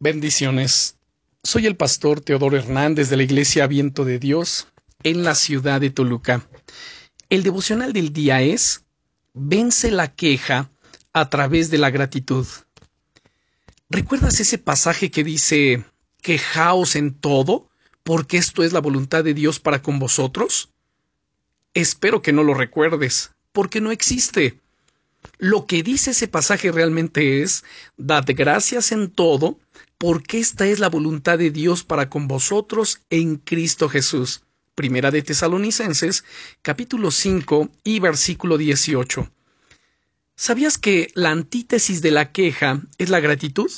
Bendiciones. Soy el pastor Teodoro Hernández de la Iglesia Viento de Dios en la ciudad de Toluca. El devocional del día es Vence la queja a través de la gratitud. ¿Recuerdas ese pasaje que dice Quejaos en todo, porque esto es la voluntad de Dios para con vosotros? Espero que no lo recuerdes, porque no existe. Lo que dice ese pasaje realmente es Dad gracias en todo, porque esta es la voluntad de Dios para con vosotros en Cristo Jesús. Primera de Tesalonicenses, capítulo 5 y versículo 18. ¿Sabías que la antítesis de la queja es la gratitud?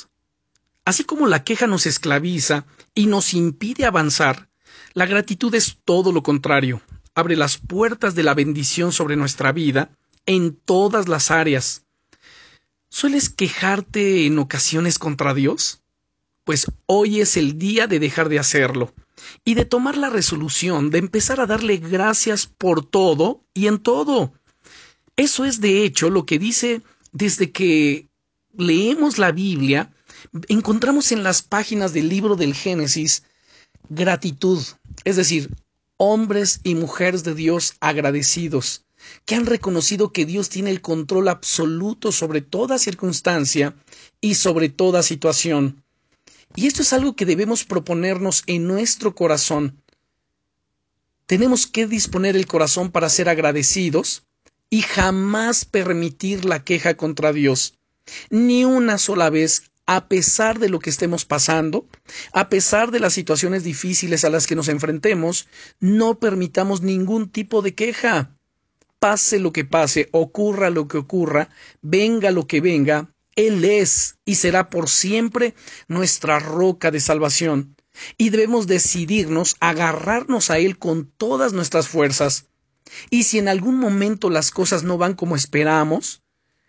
Así como la queja nos esclaviza y nos impide avanzar, la gratitud es todo lo contrario. Abre las puertas de la bendición sobre nuestra vida en todas las áreas. ¿Sueles quejarte en ocasiones contra Dios? Pues hoy es el día de dejar de hacerlo y de tomar la resolución de empezar a darle gracias por todo y en todo. Eso es de hecho lo que dice desde que leemos la Biblia, encontramos en las páginas del libro del Génesis gratitud, es decir, hombres y mujeres de Dios agradecidos, que han reconocido que Dios tiene el control absoluto sobre toda circunstancia y sobre toda situación. Y esto es algo que debemos proponernos en nuestro corazón. Tenemos que disponer el corazón para ser agradecidos y jamás permitir la queja contra Dios. Ni una sola vez, a pesar de lo que estemos pasando, a pesar de las situaciones difíciles a las que nos enfrentemos, no permitamos ningún tipo de queja pase lo que pase, ocurra lo que ocurra, venga lo que venga, Él es y será por siempre nuestra roca de salvación. Y debemos decidirnos agarrarnos a Él con todas nuestras fuerzas. Y si en algún momento las cosas no van como esperamos,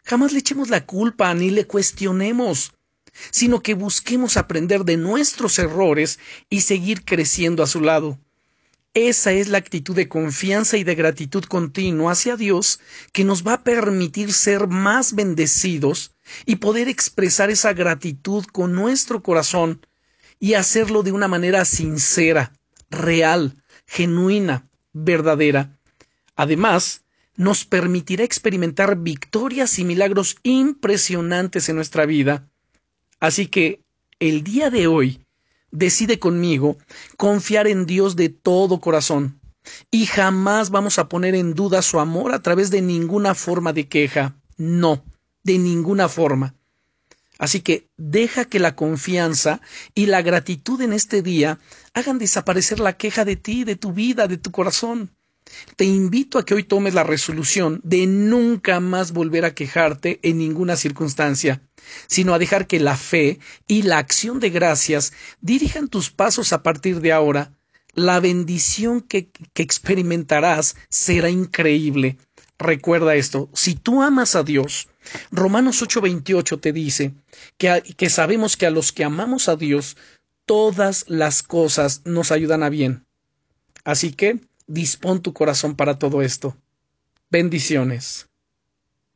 jamás le echemos la culpa ni le cuestionemos, sino que busquemos aprender de nuestros errores y seguir creciendo a su lado. Esa es la actitud de confianza y de gratitud continua hacia Dios que nos va a permitir ser más bendecidos y poder expresar esa gratitud con nuestro corazón y hacerlo de una manera sincera, real, genuina, verdadera. Además, nos permitirá experimentar victorias y milagros impresionantes en nuestra vida. Así que, el día de hoy, decide conmigo confiar en Dios de todo corazón y jamás vamos a poner en duda su amor a través de ninguna forma de queja. No, de ninguna forma. Así que deja que la confianza y la gratitud en este día hagan desaparecer la queja de ti, de tu vida, de tu corazón. Te invito a que hoy tomes la resolución de nunca más volver a quejarte en ninguna circunstancia, sino a dejar que la fe y la acción de gracias dirijan tus pasos a partir de ahora. La bendición que, experimentarás será increíble. Recuerda esto, si tú amas a Dios, Romanos 8:28 te dice que, que sabemos que a los que amamos a Dios, todas las cosas nos ayudan a bien. Así que, dispón tu corazón para todo esto. Bendiciones.